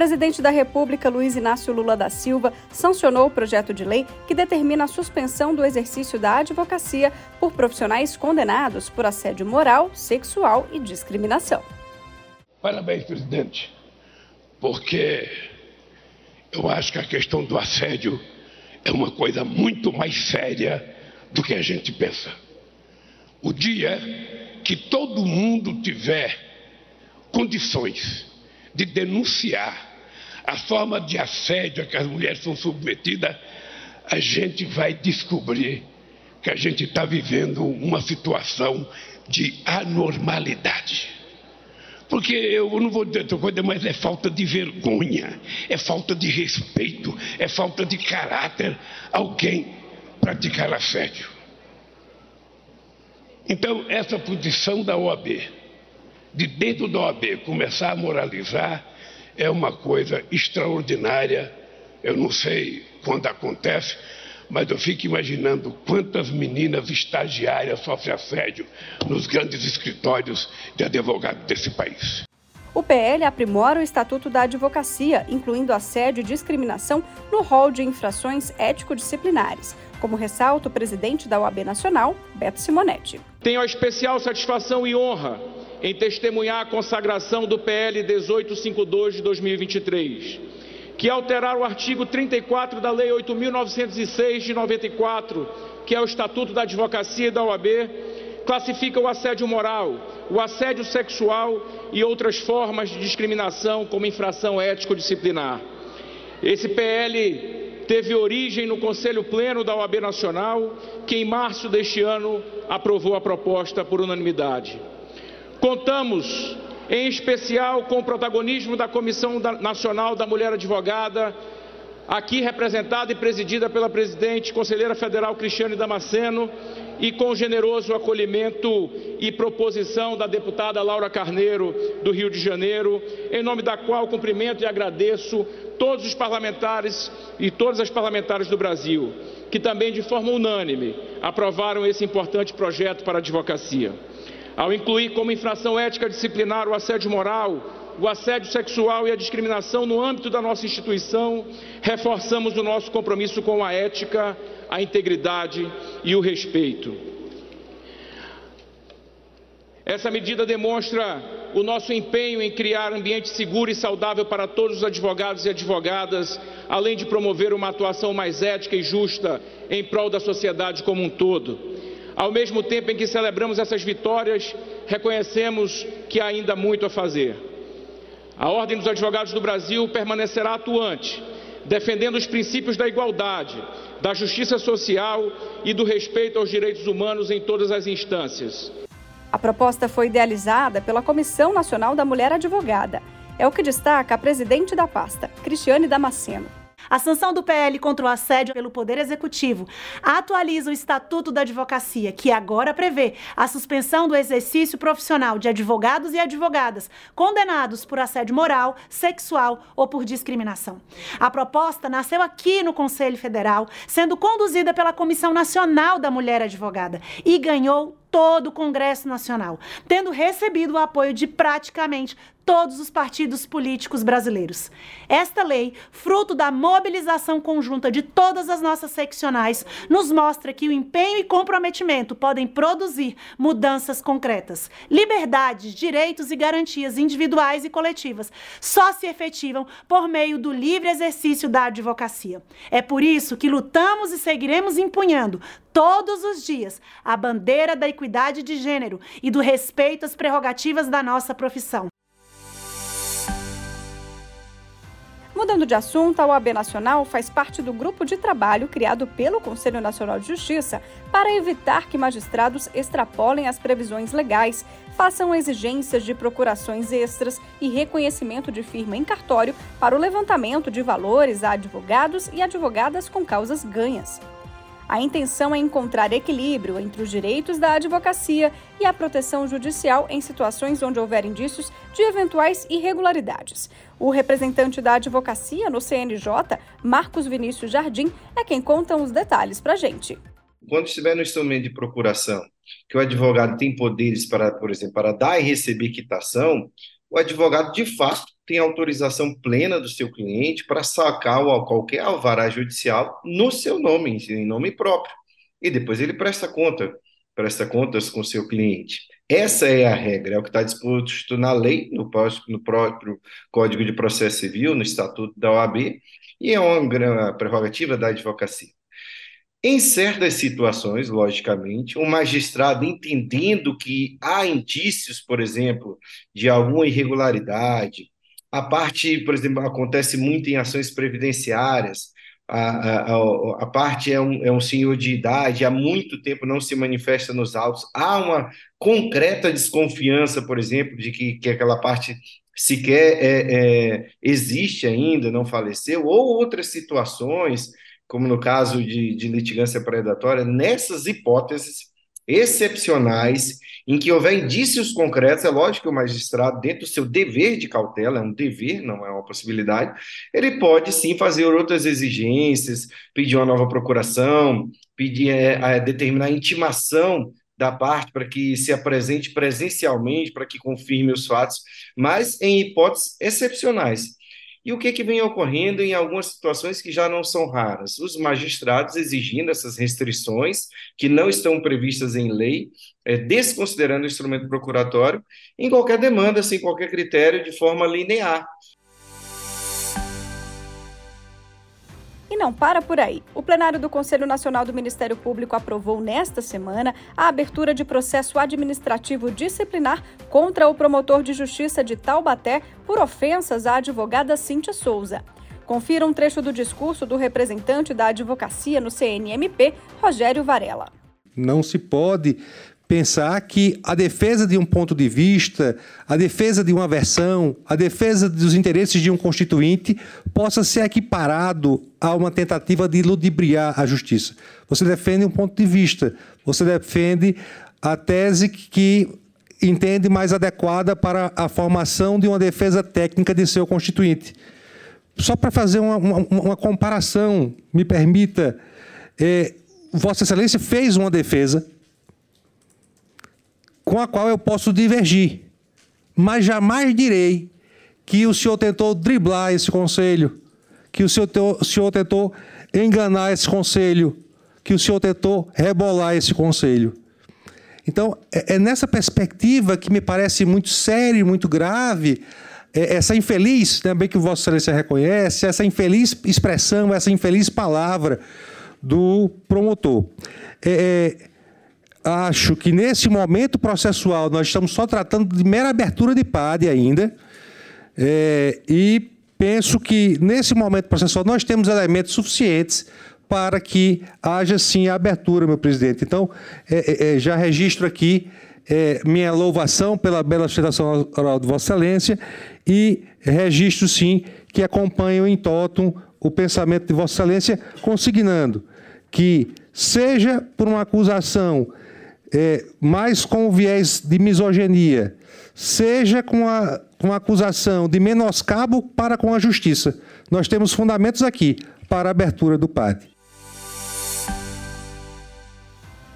Presidente da República, Luiz Inácio Lula da Silva, sancionou o projeto de lei que determina a suspensão do exercício da advocacia por profissionais condenados por assédio moral, sexual e discriminação. Parabéns, presidente, porque eu acho que a questão do assédio é uma coisa muito mais séria do que a gente pensa. O dia que todo mundo tiver condições de denunciar a forma de assédio a que as mulheres são submetidas, a gente vai descobrir que a gente está vivendo uma situação de anormalidade. Porque eu não vou dizer outra coisa, mas é falta de vergonha, é falta de respeito, é falta de caráter alguém praticar assédio. Então, essa posição da OAB, de dentro da OAB começar a moralizar, é uma coisa extraordinária. Eu não sei quando acontece, mas eu fico imaginando quantas meninas estagiárias sofrem assédio nos grandes escritórios de advogados desse país. O PL aprimora o Estatuto da Advocacia, incluindo assédio e discriminação no rol de infrações ético-disciplinares, como ressalta o presidente da OAB Nacional, Beto Simonetti. Tenho a especial satisfação e honra em testemunhar a consagração do PL 1852 de 2023, que alterar o artigo 34 da Lei 8.906 de 94, que é o Estatuto da Advocacia e da OAB, classifica o assédio moral, o assédio sexual e outras formas de discriminação como infração ético-disciplinar. Esse PL teve origem no Conselho Pleno da OAB Nacional, que em março deste ano aprovou a proposta por unanimidade. Contamos, em especial, com o protagonismo da Comissão Nacional da Mulher Advogada, aqui representada e presidida pela presidente conselheira federal Cristiane Damasceno, e com o generoso acolhimento e proposição da deputada Laura Carneiro, do Rio de Janeiro, em nome da qual cumprimento e agradeço todos os parlamentares e todas as parlamentares do Brasil, que também de forma unânime aprovaram esse importante projeto para a advocacia ao incluir como infração ética disciplinar o assédio moral, o assédio sexual e a discriminação no âmbito da nossa instituição, reforçamos o nosso compromisso com a ética, a integridade e o respeito. Essa medida demonstra o nosso empenho em criar ambiente seguro e saudável para todos os advogados e advogadas, além de promover uma atuação mais ética e justa em prol da sociedade como um todo. Ao mesmo tempo em que celebramos essas vitórias, reconhecemos que há ainda muito a fazer. A Ordem dos Advogados do Brasil permanecerá atuante, defendendo os princípios da igualdade, da justiça social e do respeito aos direitos humanos em todas as instâncias. A proposta foi idealizada pela Comissão Nacional da Mulher Advogada. É o que destaca a presidente da pasta, Cristiane Damasceno. A sanção do PL contra o assédio pelo Poder Executivo atualiza o Estatuto da Advocacia, que agora prevê a suspensão do exercício profissional de advogados e advogadas condenados por assédio moral, sexual ou por discriminação. A proposta nasceu aqui no Conselho Federal, sendo conduzida pela Comissão Nacional da Mulher Advogada e ganhou todo o Congresso Nacional, tendo recebido o apoio de praticamente todos os partidos políticos brasileiros. Esta lei, fruto da mobilização conjunta de todas as nossas seccionais, nos mostra que o empenho e comprometimento podem produzir mudanças concretas. Liberdades, direitos e garantias individuais e coletivas só se efetivam por meio do livre exercício da advocacia. É por isso que lutamos e seguiremos empunhando todos os dias a bandeira da equidade de gênero e do respeito às prerrogativas da nossa profissão. Mudando de assunto, a OAB Nacional faz parte do grupo de trabalho criado pelo Conselho Nacional de Justiça para evitar que magistrados extrapolem as previsões legais, façam exigências de procurações extras e reconhecimento de firma em cartório para o levantamento de valores a advogados e advogadas com causas ganhas. A intenção é encontrar equilíbrio entre os direitos da advocacia e a proteção judicial em situações onde houver indícios de eventuais irregularidades. O representante da advocacia no CNJ, Marcos Vinícius Jardim, é quem conta os detalhes para a gente. Quando estiver no instrumento de procuração, que o advogado tem poderes para, por exemplo, para dar e receber quitação, o advogado de fato tem autorização plena do seu cliente para sacar qualquer alvará judicial no seu nome, em nome próprio. E depois ele presta conta, presta contas com o seu cliente. Essa é a regra, é o que está disposto na lei, no próprio, no próprio Código de Processo Civil, no Estatuto da OAB, e é uma prerrogativa da advocacia. Em certas situações, logicamente, um magistrado entendendo que há indícios, por exemplo, de alguma irregularidade, a parte, por exemplo, acontece muito em ações previdenciárias. A, a, a parte é um, é um senhor de idade, há muito tempo não se manifesta nos autos. Há uma concreta desconfiança, por exemplo, de que, que aquela parte sequer é, é, existe ainda, não faleceu, ou outras situações, como no caso de, de litigância predatória, nessas hipóteses excepcionais em que houver indícios concretos, é lógico que o magistrado, dentro do seu dever de cautela, é um dever, não é uma possibilidade, ele pode sim fazer outras exigências, pedir uma nova procuração, pedir é, a determinar intimação da parte para que se apresente presencialmente, para que confirme os fatos, mas em hipóteses excepcionais. E o que, que vem ocorrendo em algumas situações que já não são raras? Os magistrados exigindo essas restrições que não estão previstas em lei, é, desconsiderando o instrumento procuratório, em qualquer demanda, sem qualquer critério, de forma linear. E não para por aí. O plenário do Conselho Nacional do Ministério Público aprovou nesta semana a abertura de processo administrativo disciplinar contra o promotor de justiça de Taubaté por ofensas à advogada Cíntia Souza. Confira um trecho do discurso do representante da advocacia no CNMP, Rogério Varela. Não se pode pensar que a defesa de um ponto de vista, a defesa de uma versão, a defesa dos interesses de um constituinte possa ser equiparado a uma tentativa de ludibriar a justiça. Você defende um ponto de vista, você defende a tese que entende mais adequada para a formação de uma defesa técnica de seu constituinte. Só para fazer uma, uma, uma comparação, me permita, é, Vossa Excelência fez uma defesa com a qual eu posso divergir. Mas jamais direi que o senhor tentou driblar esse conselho, que o senhor, tentou enganar esse conselho, que o senhor tentou rebolar esse conselho. Então, é, é nessa perspectiva que me parece muito sério, muito grave, é, essa infeliz, também que o Vossa Excelência reconhece, essa infeliz expressão, essa infeliz palavra do promotor. É, é acho que nesse momento processual nós estamos só tratando de mera abertura de PAD ainda. É, e penso que nesse momento processual nós temos elementos suficientes para que haja sim a abertura, meu presidente. Então, é, é, é já registro aqui é, minha louvação pela bela sustentação oral de Vossa Excelência e registro sim que acompanho em totum o pensamento de Vossa Excelência, consignando que, seja por uma acusação é, mais com viés de misoginia, seja com a, com a acusação de menoscabo para com a justiça. Nós temos fundamentos aqui para a abertura do PAD.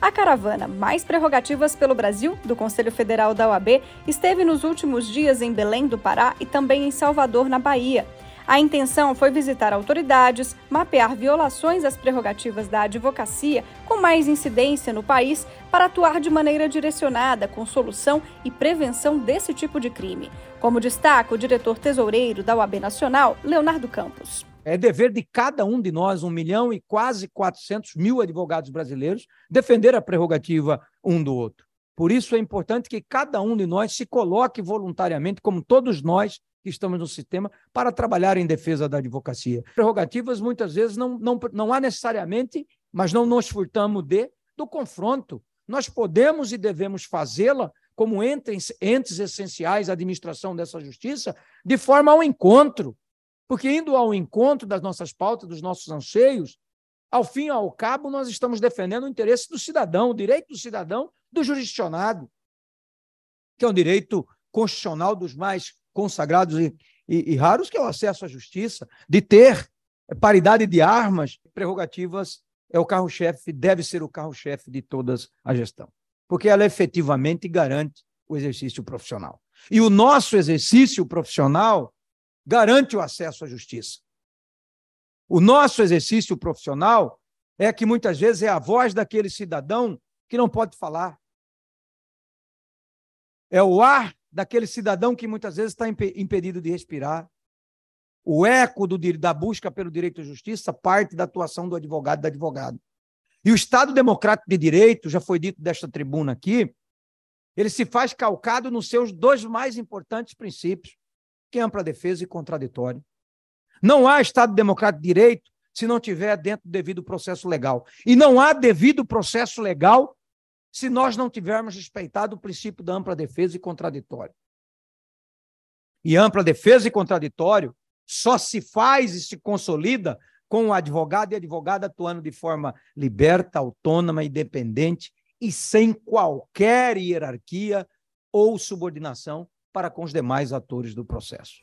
A caravana Mais Prerrogativas pelo Brasil, do Conselho Federal da OAB, esteve nos últimos dias em Belém do Pará e também em Salvador, na Bahia. A intenção foi visitar autoridades, mapear violações às prerrogativas da advocacia com mais incidência no país para atuar de maneira direcionada com solução e prevenção desse tipo de crime. Como destaca o diretor tesoureiro da UAB Nacional, Leonardo Campos. É dever de cada um de nós, um milhão e quase 400 mil advogados brasileiros, defender a prerrogativa um do outro. Por isso é importante que cada um de nós se coloque voluntariamente, como todos nós que estamos no sistema para trabalhar em defesa da advocacia. Prerrogativas, muitas vezes, não, não, não há necessariamente, mas não nos furtamos de, do confronto. Nós podemos e devemos fazê-la como entes, entes essenciais à administração dessa justiça, de forma ao encontro. Porque indo ao encontro das nossas pautas, dos nossos anseios, Ao fim e ao cabo, nós estamos defendendo o interesse do cidadão, o direito do cidadão do jurisdicionado, que é um direito constitucional dos mais consagrados e, e, e raros, que é o acesso à justiça, de ter paridade de armas, prerrogativas é o carro-chefe, deve ser o carro-chefe de toda a gestão, porque ela efetivamente garante o exercício profissional. E o nosso exercício profissional garante o acesso à justiça. O nosso exercício profissional é que muitas vezes é a voz daquele cidadão que não pode falar. É o ar daquele cidadão que muitas vezes está impedido de respirar. O eco do, da busca pelo direito à justiça parte da atuação do advogado e da advogada. E o Estado Democrático de Direito, já foi dito desta tribuna aqui, ele se faz calcado nos seus dois mais importantes princípios, que é ampla defesa e contraditório. Não há Estado Democrático de Direito se não tiver dentro do devido processo legal. E não há devido processo legal se nós não tivermos respeitado o princípio da ampla defesa e contraditório. E ampla defesa e contraditório só se faz e se consolida com o advogado e advogada atuando de forma liberta, autônoma, independente e sem qualquer hierarquia ou subordinação para com os demais atores do processo.